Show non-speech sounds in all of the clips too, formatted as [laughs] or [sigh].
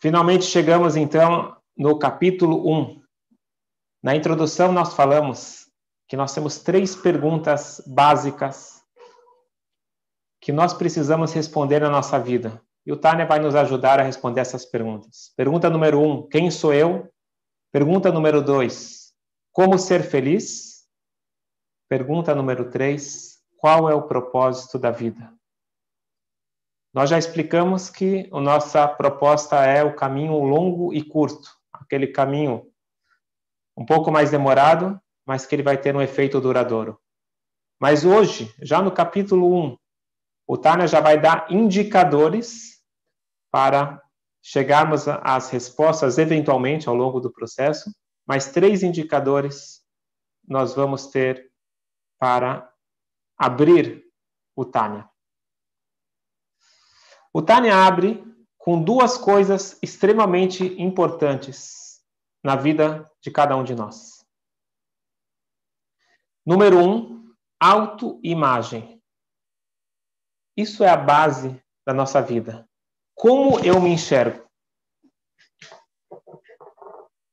Finalmente chegamos então no capítulo 1. Na introdução nós falamos que nós temos três perguntas básicas que nós precisamos responder na nossa vida. E o Tânia vai nos ajudar a responder essas perguntas. Pergunta número um: quem sou eu? Pergunta número dois: como ser feliz? Pergunta número três: qual é o propósito da vida? Nós já explicamos que a nossa proposta é o caminho longo e curto, aquele caminho um pouco mais demorado, mas que ele vai ter um efeito duradouro. Mas hoje, já no capítulo 1, o Tânia já vai dar indicadores para chegarmos às respostas eventualmente ao longo do processo, mas três indicadores nós vamos ter para abrir o Tânia. O Tânia abre com duas coisas extremamente importantes na vida de cada um de nós. Número um, autoimagem. Isso é a base da nossa vida. Como eu me enxergo?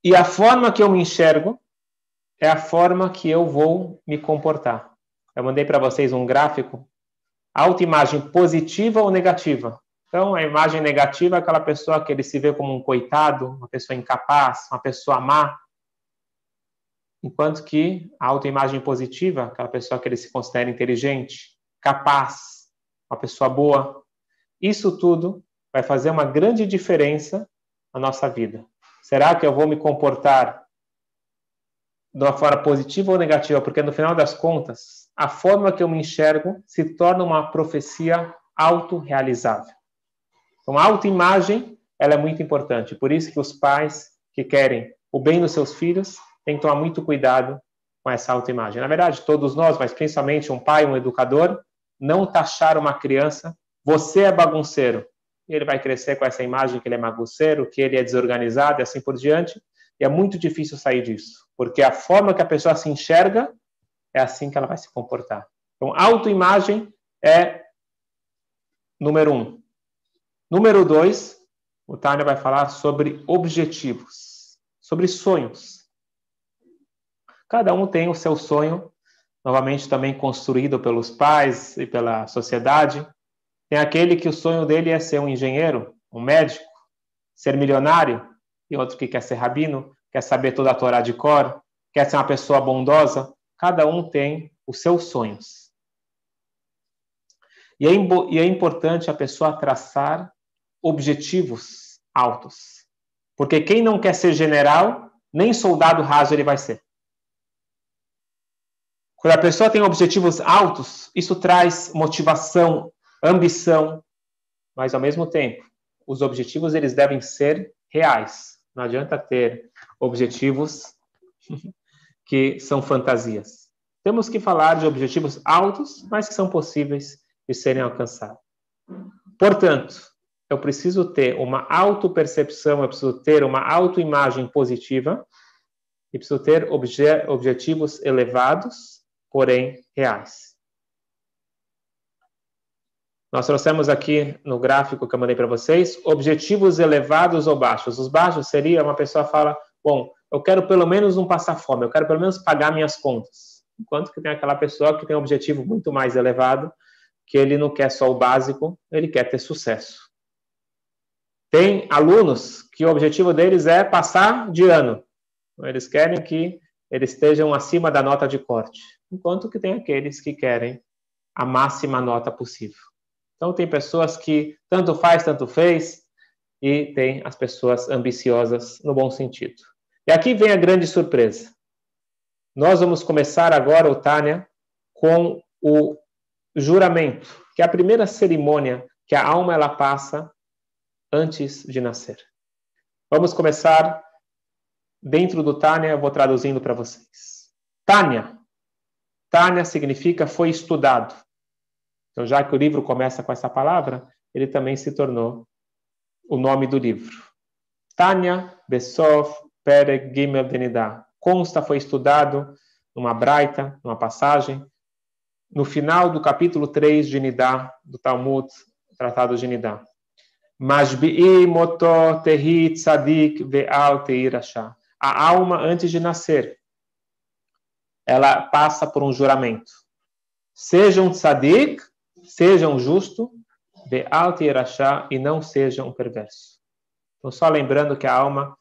E a forma que eu me enxergo é a forma que eu vou me comportar. Eu mandei para vocês um gráfico. Autoimagem positiva ou negativa? Então, a imagem negativa é aquela pessoa que ele se vê como um coitado, uma pessoa incapaz, uma pessoa má. Enquanto que a autoimagem positiva, aquela pessoa que ele se considera inteligente, capaz, uma pessoa boa. Isso tudo vai fazer uma grande diferença na nossa vida. Será que eu vou me comportar de uma forma positiva ou negativa? Porque no final das contas, a forma que eu me enxergo se torna uma profecia autorrealizável. Então, a autoimagem ela é muito importante. Por isso que os pais que querem o bem dos seus filhos têm que tomar muito cuidado com essa autoimagem. Na verdade, todos nós, mas principalmente um pai, um educador, não taxar uma criança, você é bagunceiro. Ele vai crescer com essa imagem que ele é bagunceiro, que ele é desorganizado e assim por diante. E é muito difícil sair disso, porque a forma que a pessoa se enxerga é assim que ela vai se comportar. Então, autoimagem é número um. Número dois, o Tânia vai falar sobre objetivos, sobre sonhos. Cada um tem o seu sonho novamente também construído pelos pais e pela sociedade. Tem aquele que o sonho dele é ser um engenheiro, um médico, ser milionário, e outro que quer ser rabino, quer saber toda a Torá de cor, quer ser uma pessoa bondosa. Cada um tem os seus sonhos. E é, e é importante a pessoa traçar objetivos altos. Porque quem não quer ser general, nem soldado raso ele vai ser. Quando a pessoa tem objetivos altos, isso traz motivação, ambição, mas ao mesmo tempo, os objetivos eles devem ser reais. Não adianta ter objetivos [laughs] que são fantasias. Temos que falar de objetivos altos, mas que são possíveis de serem alcançados. Portanto, eu preciso ter uma autopercepção, eu preciso ter uma autoimagem positiva e preciso ter obje objetivos elevados porém reais. Nós trouxemos aqui no gráfico que eu mandei para vocês objetivos elevados ou baixos. Os baixos seria uma pessoa fala, bom, eu quero pelo menos não passar fome, eu quero pelo menos pagar minhas contas. Enquanto que tem aquela pessoa que tem um objetivo muito mais elevado, que ele não quer só o básico, ele quer ter sucesso. Tem alunos que o objetivo deles é passar de ano. Eles querem que eles estejam acima da nota de corte enquanto que tem aqueles que querem a máxima nota possível. Então, tem pessoas que tanto faz, tanto fez, e tem as pessoas ambiciosas no bom sentido. E aqui vem a grande surpresa. Nós vamos começar agora, Tânia, com o juramento, que é a primeira cerimônia que a alma ela passa antes de nascer. Vamos começar dentro do Tânia, eu vou traduzindo para vocês. Tânia, Tânia significa foi estudado. Então, já que o livro começa com essa palavra, ele também se tornou o nome do livro. Tânia Besov Perek Gimel Denidá. Consta foi estudado numa braita, numa passagem, no final do capítulo 3 de Nidá, do Talmud, Tratado de Nidá. Tzadik. A alma, antes de nascer, ela passa por um juramento. Seja um tzadik, seja um justo, ve'al teirasha, e não seja um perverso. Então, só lembrando que a alma,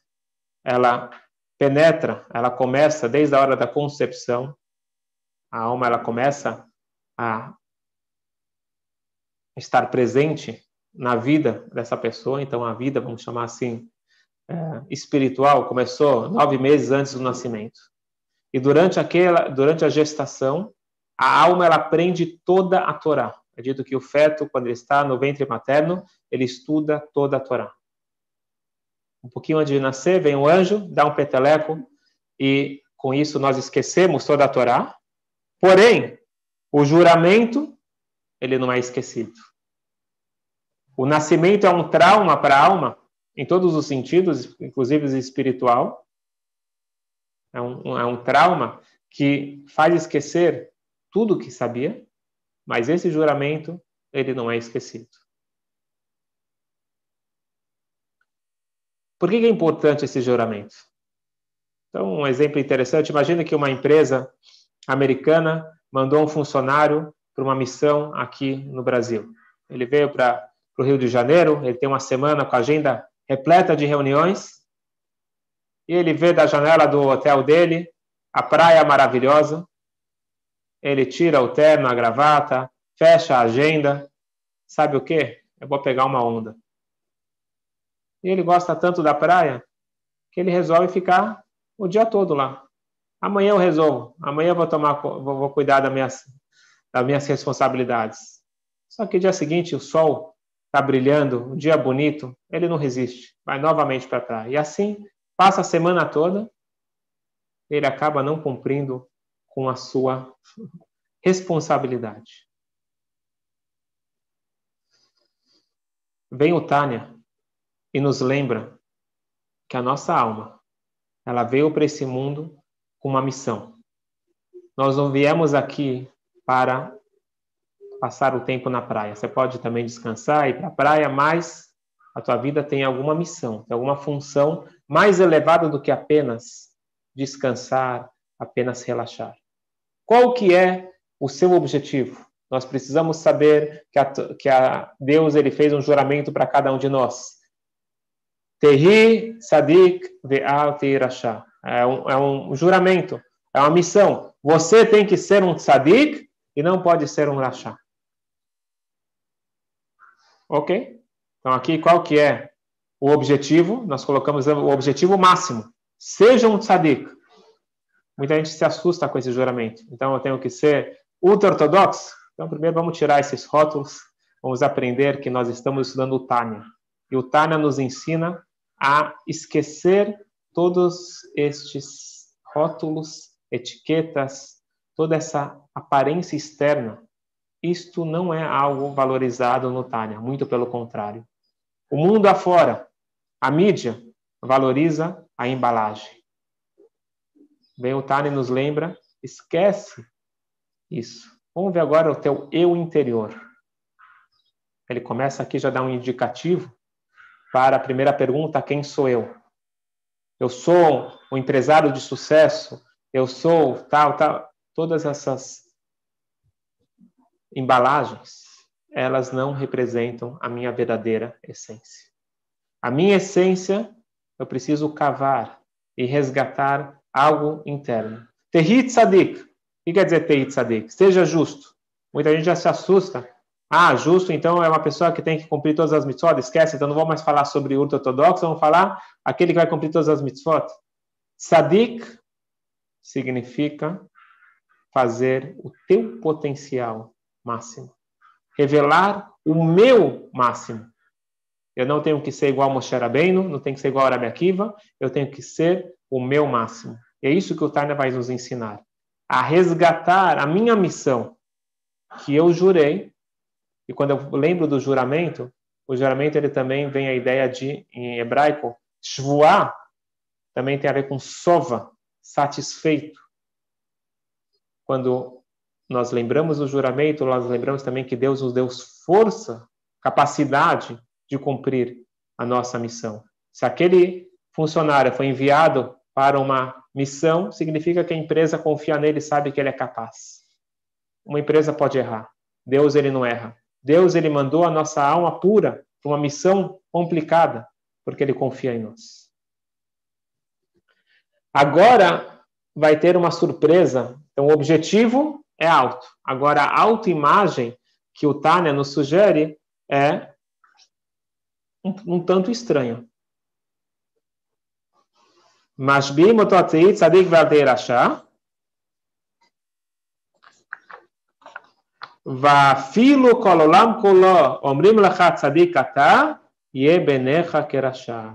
ela penetra, ela começa desde a hora da concepção, a alma ela começa a estar presente na vida dessa pessoa. Então, a vida, vamos chamar assim, é, espiritual, começou nove meses antes do nascimento. E durante aquela, durante a gestação, a alma ela aprende toda a Torá. É dito que o feto, quando ele está no ventre materno, ele estuda toda a Torá. Um pouquinho antes de nascer, vem um anjo, dá um peteleco, e com isso nós esquecemos toda a Torá. Porém, o juramento, ele não é esquecido. O nascimento é um trauma para a alma, em todos os sentidos, inclusive espiritual. É um, é um trauma que faz esquecer tudo o que sabia, mas esse juramento, ele não é esquecido. Por que é importante esse juramento? Então, um exemplo interessante: imagina que uma empresa americana mandou um funcionário para uma missão aqui no Brasil. Ele veio para o Rio de Janeiro, ele tem uma semana com a agenda repleta de reuniões, e ele vê da janela do hotel dele a praia maravilhosa. Ele tira o terno, a gravata, fecha a agenda. Sabe o que? Eu vou pegar uma onda. E ele gosta tanto da praia que ele resolve ficar o dia todo lá. Amanhã eu resolvo. Amanhã eu vou tomar, vou, vou cuidar das minhas, das minhas responsabilidades. Só que dia seguinte o sol está brilhando, um dia bonito, ele não resiste, vai novamente para praia. E assim passa a semana toda, ele acaba não cumprindo com a sua responsabilidade. Vem o Tânia e nos lembra que a nossa alma, ela veio para esse mundo com uma missão. Nós não viemos aqui para passar o tempo na praia. Você pode também descansar, ir para a praia, mas a tua vida tem alguma missão, tem alguma função mais elevada do que apenas descansar, apenas relaxar. Qual que é o seu objetivo? Nós precisamos saber que a, que a Deus ele fez um juramento para cada um de nós. Tehi Sadik Ve'al Teirashah. É um, é um juramento, é uma missão. Você tem que ser um Sadik e não pode ser um Rashá. Ok? Então aqui qual que é o objetivo? Nós colocamos o objetivo máximo. Seja um Sadik. Muita gente se assusta com esse juramento. Então eu tenho que ser ultra-ortodoxo? Então primeiro vamos tirar esses rótulos. Vamos aprender que nós estamos estudando o Tânia. E o Tânia nos ensina a esquecer todos estes rótulos, etiquetas, toda essa aparência externa. Isto não é algo valorizado no Tânia, muito pelo contrário. O mundo afora, a mídia, valoriza a embalagem. Bem, o Tânia nos lembra, esquece isso. Vamos ver agora o teu eu interior. Ele começa aqui já dá um indicativo para a primeira pergunta: quem sou eu? Eu sou um empresário de sucesso, eu sou tal, tal. Todas essas embalagens, elas não representam a minha verdadeira essência. A minha essência, eu preciso cavar e resgatar algo interno. Tehit Sadik. O que quer dizer Tehit Sadik? Seja justo. Muita gente já se assusta ah, justo, então é uma pessoa que tem que cumprir todas as mitzvot, esquece, então não vou mais falar sobre ultra-ortodoxo, vamos falar aquele que vai cumprir todas as mitzvot. Sadik significa fazer o teu potencial máximo. Revelar o meu máximo. Eu não tenho que ser igual a Moshe Rabbeinu, não tenho que ser igual a Rabi Akiva, eu tenho que ser o meu máximo. E é isso que o Tânia vai nos ensinar. A resgatar a minha missão, que eu jurei e quando eu lembro do juramento, o juramento ele também vem a ideia de, em hebraico, shvuah, também tem a ver com sova, satisfeito. Quando nós lembramos do juramento, nós lembramos também que Deus nos deu força, capacidade de de cumprir a nossa missão. Se aquele funcionário foi enviado para uma missão, significa que a empresa confia nele e sabe que ele é capaz. Uma empresa pode errar. Deus ele não erra. Deus ele mandou a nossa alma pura para uma missão complicada, porque ele confia em nós. Agora vai ter uma surpresa. Então o objetivo é alto. Agora a autoimagem que o Tânia nos sugere é um, um tanto estranho. משביעים אותו הצעיר צדיק ועל די רשע, ואפילו כל עולם כולו אומרים לך צדיק אתה, יהיה בעיניך כרשע.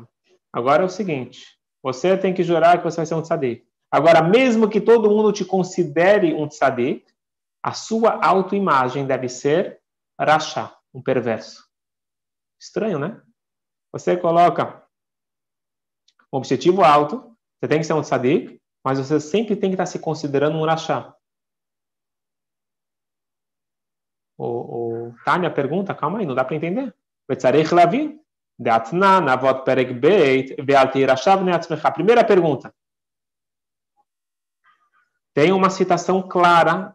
Agora é o seguinte, você tem que jurar que você vai ser um tzadik. Agora, mesmo que todo mundo te considere um tzadik, a sua autoimagem deve ser rachá, um perverso. Estranho, né? Você coloca um objetivo alto, você tem que ser um tzadik, mas você sempre tem que estar se considerando um rachá. O, o Tânia pergunta, calma aí, não dá para entender. Primeira pergunta. Tem uma citação clara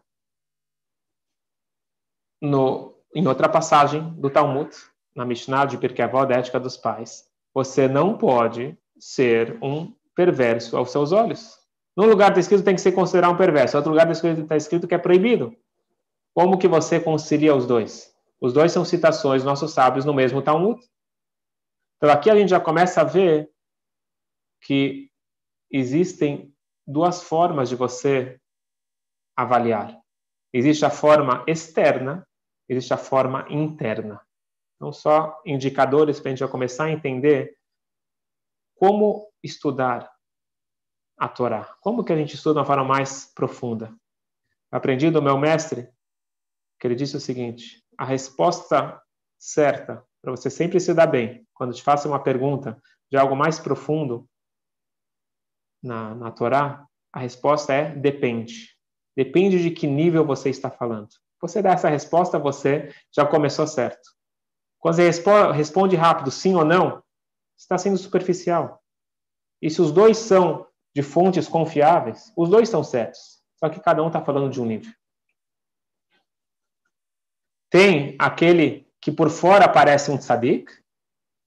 no, em outra passagem do Talmud, na Mishnah de Pirkei Avot, Ética dos Pais. Você não pode ser um perverso aos seus olhos. Num lugar está escrito tem que ser considerado um perverso, outro lugar está tá escrito que é proibido. Como que você concilia os dois? Os dois são citações nossos sábios no mesmo Talmud. Então aqui a gente já começa a ver que existem duas formas de você avaliar. Existe a forma externa, existe a forma interna. Então, só indicadores para a gente começar a entender como estudar a Torá. Como que a gente estuda de uma forma mais profunda? Aprendi do meu mestre que ele disse o seguinte: a resposta certa para você sempre se dar bem, quando te faça uma pergunta de algo mais profundo na, na Torá, a resposta é depende. Depende de que nível você está falando. Você dá essa resposta, você já começou certo. Quando você responde rápido sim ou não, está sendo superficial. E se os dois são de fontes confiáveis, os dois estão certos. Só que cada um está falando de um nível. Tem aquele que por fora parece um tzadik,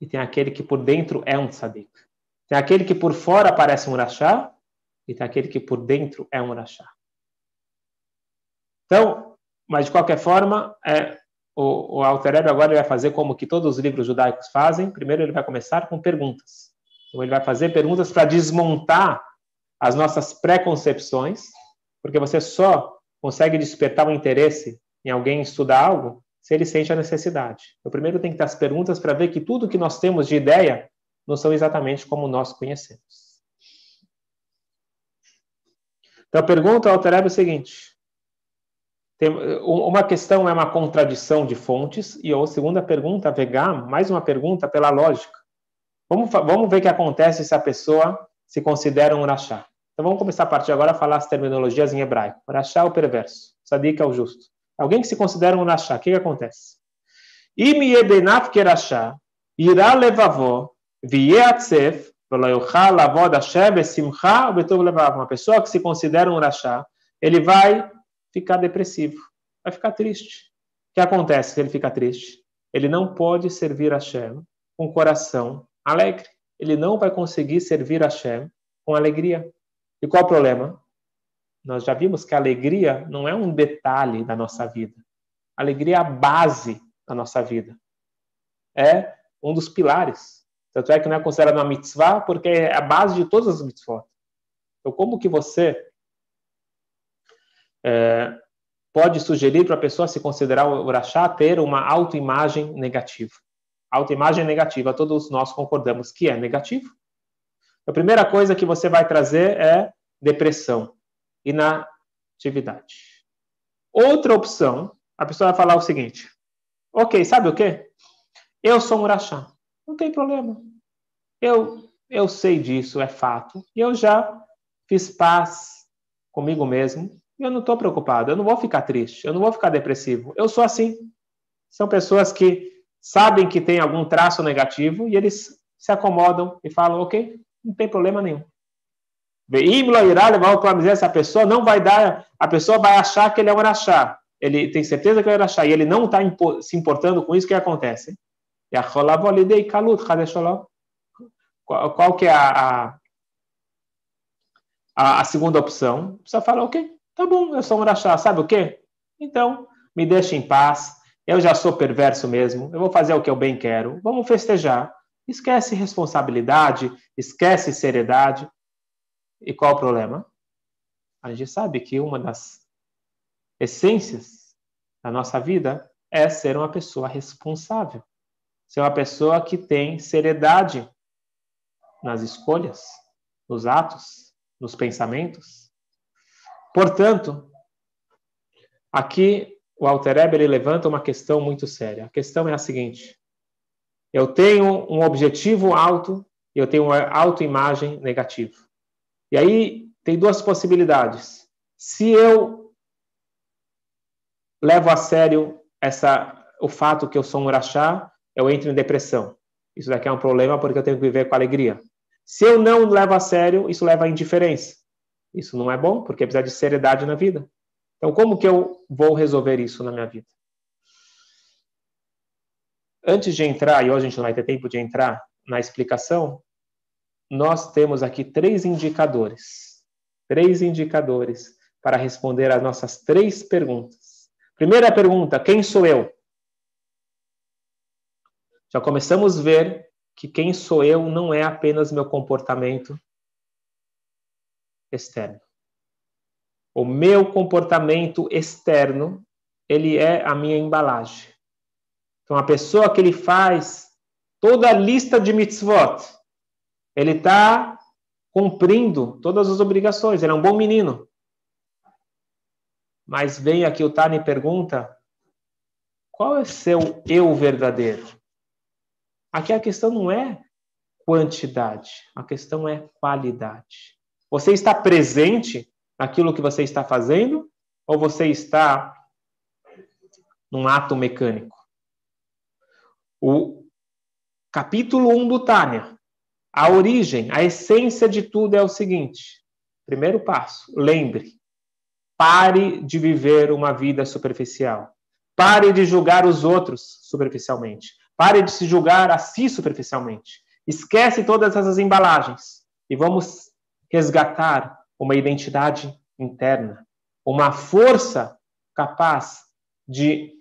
e tem aquele que por dentro é um tzadik. Tem aquele que por fora parece um rachá, e tem aquele que por dentro é um rachá. Então, mas de qualquer forma, é, o, o Alter Rebbe agora vai fazer como que todos os livros judaicos fazem. Primeiro ele vai começar com perguntas. Então ele vai fazer perguntas para desmontar as nossas preconcepções, porque você só consegue despertar o um interesse em alguém estudar algo se ele sente a necessidade. Então primeiro tem que ter as perguntas para ver que tudo que nós temos de ideia não são exatamente como nós conhecemos. Então a pergunta ao Alter Rebbe é o seguinte: tem, uma questão é uma contradição de fontes, e a segunda pergunta, Vegam, mais uma pergunta pela lógica. Vamos, vamos ver o que acontece se a pessoa se considera um rachá. Então vamos começar a partir de agora a falar as terminologias em hebraico. Rachá é o perverso, sadik é o justo. Alguém que se considera um rachá, o que, que acontece? Im yebenaf kerachá, irá levavó, uma pessoa que se considera um rachá, ele vai ficar depressivo, vai ficar triste. O que acontece se ele fica triste? Ele não pode servir a Shem com coração alegre. Ele não vai conseguir servir a Shem com alegria. E qual é o problema? Nós já vimos que a alegria não é um detalhe da nossa vida. A alegria é a base da nossa vida. É um dos pilares. Tanto é que não é considerado uma mitzvah, porque é a base de todas as mitzvot. Então, como que você é, pode sugerir para a pessoa se considerar o Urachá ter uma autoimagem negativa. Autoimagem negativa, todos nós concordamos que é negativo. A primeira coisa que você vai trazer é depressão, inatividade. Outra opção, a pessoa vai falar o seguinte: Ok, sabe o que? Eu sou um Urachá, não tem problema. Eu, eu sei disso, é fato. E eu já fiz paz comigo mesmo eu não estou preocupado, eu não vou ficar triste, eu não vou ficar depressivo. Eu sou assim. São pessoas que sabem que tem algum traço negativo e eles se acomodam e falam, ok, não tem problema nenhum. irá levar o essa pessoa não vai dar, a pessoa vai achar que ele é um araxá. Ele tem certeza que é um araxá e ele não está se importando com isso, que acontece? Qual, qual que é a, a, a segunda opção? A pessoa fala, ok, tá bom, eu sou um araxá, sabe o quê? Então, me deixe em paz, eu já sou perverso mesmo, eu vou fazer o que eu bem quero, vamos festejar. Esquece responsabilidade, esquece seriedade. E qual o problema? A gente sabe que uma das essências da nossa vida é ser uma pessoa responsável, ser uma pessoa que tem seriedade nas escolhas, nos atos, nos pensamentos. Portanto, aqui o Alter Eber levanta uma questão muito séria. A questão é a seguinte: eu tenho um objetivo alto e eu tenho uma autoimagem negativa. E aí tem duas possibilidades. Se eu levo a sério essa, o fato que eu sou um urachá, eu entro em depressão. Isso daqui é um problema porque eu tenho que viver com alegria. Se eu não levo a sério, isso leva à indiferença. Isso não é bom, porque precisa de seriedade na vida. Então, como que eu vou resolver isso na minha vida? Antes de entrar, e hoje a gente não vai ter tempo de entrar na explicação, nós temos aqui três indicadores. Três indicadores para responder às nossas três perguntas. Primeira pergunta: quem sou eu? Já começamos a ver que quem sou eu não é apenas meu comportamento externo. O meu comportamento externo, ele é a minha embalagem. Então, a pessoa que ele faz toda a lista de mitzvot, ele está cumprindo todas as obrigações, ele é um bom menino. Mas vem aqui o Tani pergunta: qual é seu eu verdadeiro? Aqui a questão não é quantidade, a questão é qualidade. Você está presente naquilo que você está fazendo ou você está num ato mecânico? O capítulo 1 do Tânia, a origem, a essência de tudo é o seguinte: primeiro passo, lembre, pare de viver uma vida superficial. Pare de julgar os outros superficialmente. Pare de se julgar a si superficialmente. Esquece todas essas embalagens e vamos resgatar uma identidade interna, uma força capaz de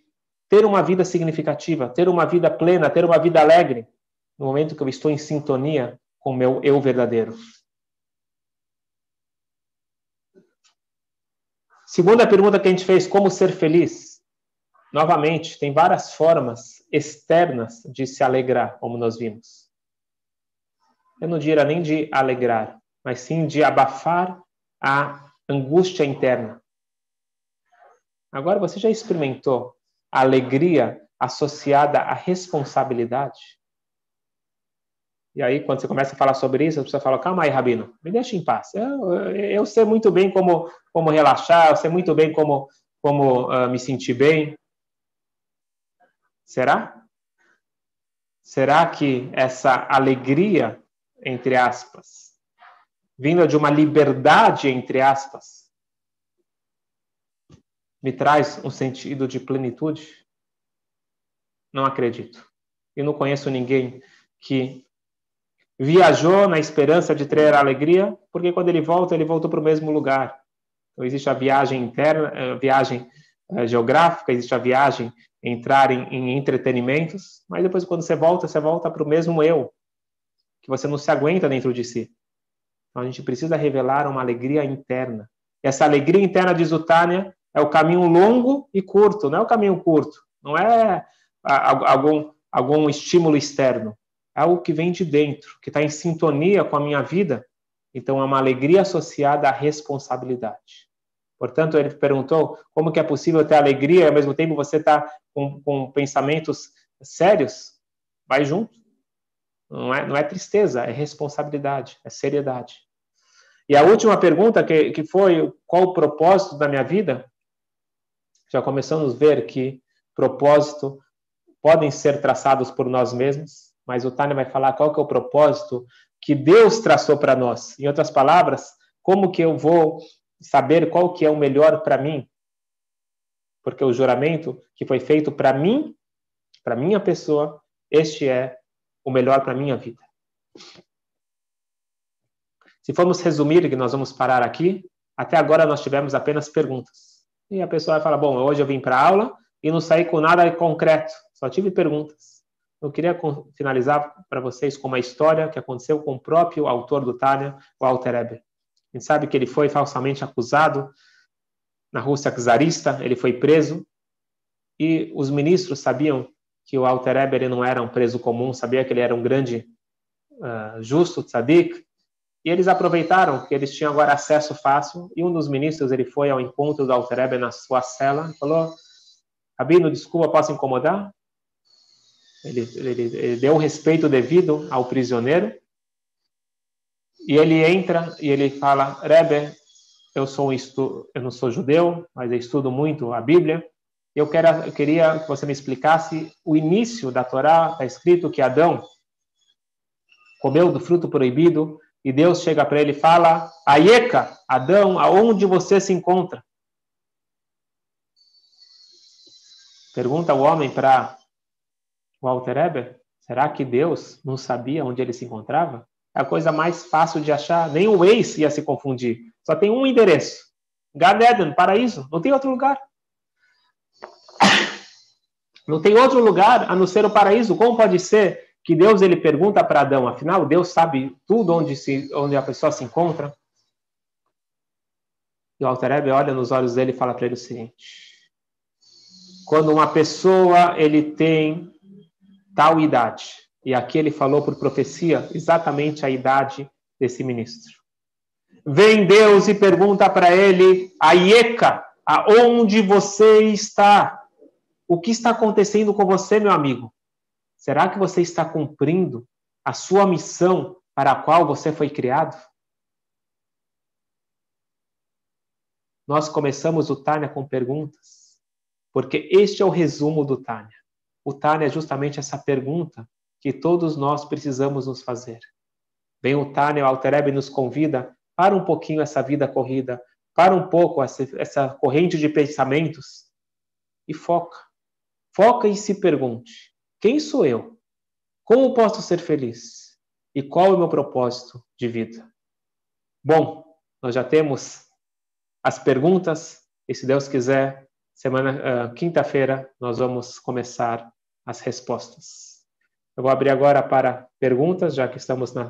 ter uma vida significativa, ter uma vida plena, ter uma vida alegre, no momento que eu estou em sintonia com o meu eu verdadeiro. Segunda pergunta que a gente fez, como ser feliz? Novamente, tem várias formas externas de se alegrar, como nós vimos. Eu não diria nem de alegrar, mas sim de abafar a angústia interna. Agora, você já experimentou a alegria associada à responsabilidade? E aí, quando você começa a falar sobre isso, a pessoa fala: calma aí, Rabino, me deixa em paz. Eu, eu sei muito bem como, como relaxar, eu sei muito bem como, como uh, me sentir bem. Será? Será que essa alegria, entre aspas, vinda de uma liberdade, entre aspas, me traz um sentido de plenitude? Não acredito. E não conheço ninguém que viajou na esperança de ter alegria, porque quando ele volta, ele voltou para o mesmo lugar. Então, existe a viagem interna, a eh, viagem eh, geográfica, existe a viagem entrar em, em entretenimentos, mas depois, quando você volta, você volta para o mesmo eu, que você não se aguenta dentro de si. Então a gente precisa revelar uma alegria interna. Essa alegria interna de Zutânia é o caminho longo e curto, não é o caminho curto, não é algum, algum estímulo externo, é algo que vem de dentro, que está em sintonia com a minha vida. Então é uma alegria associada à responsabilidade. Portanto, ele perguntou como que é possível ter alegria e ao mesmo tempo você está com, com pensamentos sérios? Vai junto. Não é, não é tristeza, é responsabilidade, é seriedade. E a última pergunta, que, que foi qual o propósito da minha vida? Já começamos a ver que propósito podem ser traçados por nós mesmos, mas o Tânia vai falar qual que é o propósito que Deus traçou para nós. Em outras palavras, como que eu vou saber qual que é o melhor para mim? Porque o juramento que foi feito para mim, para minha pessoa, este é o melhor para minha vida. Se formos resumir, que nós vamos parar aqui, até agora nós tivemos apenas perguntas. E a pessoa vai falar: Bom, hoje eu vim para aula e não saí com nada concreto, só tive perguntas. Eu queria finalizar para vocês com uma história que aconteceu com o próprio autor do Tânia, o Alter Eber. A gente sabe que ele foi falsamente acusado? Na Rússia czarista, ele foi preso. E os ministros sabiam que o Alter Eber não era um preso comum, sabia que ele era um grande uh, justo, tzadik, e eles aproveitaram que eles tinham agora acesso fácil, e um dos ministros ele foi ao encontro do Alter Eber na sua cela e falou, Rabino, desculpa, posso incomodar? Ele, ele, ele deu o respeito devido ao prisioneiro, e ele entra e ele fala, Rebbe, eu sou um estu... eu não sou judeu, mas eu estudo muito a Bíblia, eu, quero, eu queria que você me explicasse o início da Torá, está escrito que Adão comeu do fruto proibido e Deus chega para ele e fala: Aieca, Adão, aonde você se encontra? Pergunta o homem para Walter Eber: será que Deus não sabia onde ele se encontrava? A coisa mais fácil de achar, nem o Waze ia se confundir. Só tem um endereço: Gan Eden, paraíso, não tem outro lugar. Não tem outro lugar a não ser o paraíso. Como pode ser que Deus ele pergunta para Adão, afinal Deus sabe tudo onde se onde a pessoa se encontra? E o Alter olha nos olhos dele e fala para ele o seguinte: quando uma pessoa ele tem tal idade, e aqui ele falou por profecia exatamente a idade desse ministro. Vem Deus e pergunta para ele, Aieka, aonde você está? O que está acontecendo com você, meu amigo? Será que você está cumprindo a sua missão para a qual você foi criado? Nós começamos o Tânia com perguntas, porque este é o resumo do Tânia. O Tânia é justamente essa pergunta que todos nós precisamos nos fazer. Vem o Tânia, o Altereb nos convida para um pouquinho essa vida corrida, para um pouco essa, essa corrente de pensamentos e foca. Foca e se pergunte: quem sou eu? Como posso ser feliz? E qual é o meu propósito de vida? Bom, nós já temos as perguntas e se Deus quiser, semana uh, quinta-feira nós vamos começar as respostas. Eu vou abrir agora para perguntas, já que estamos na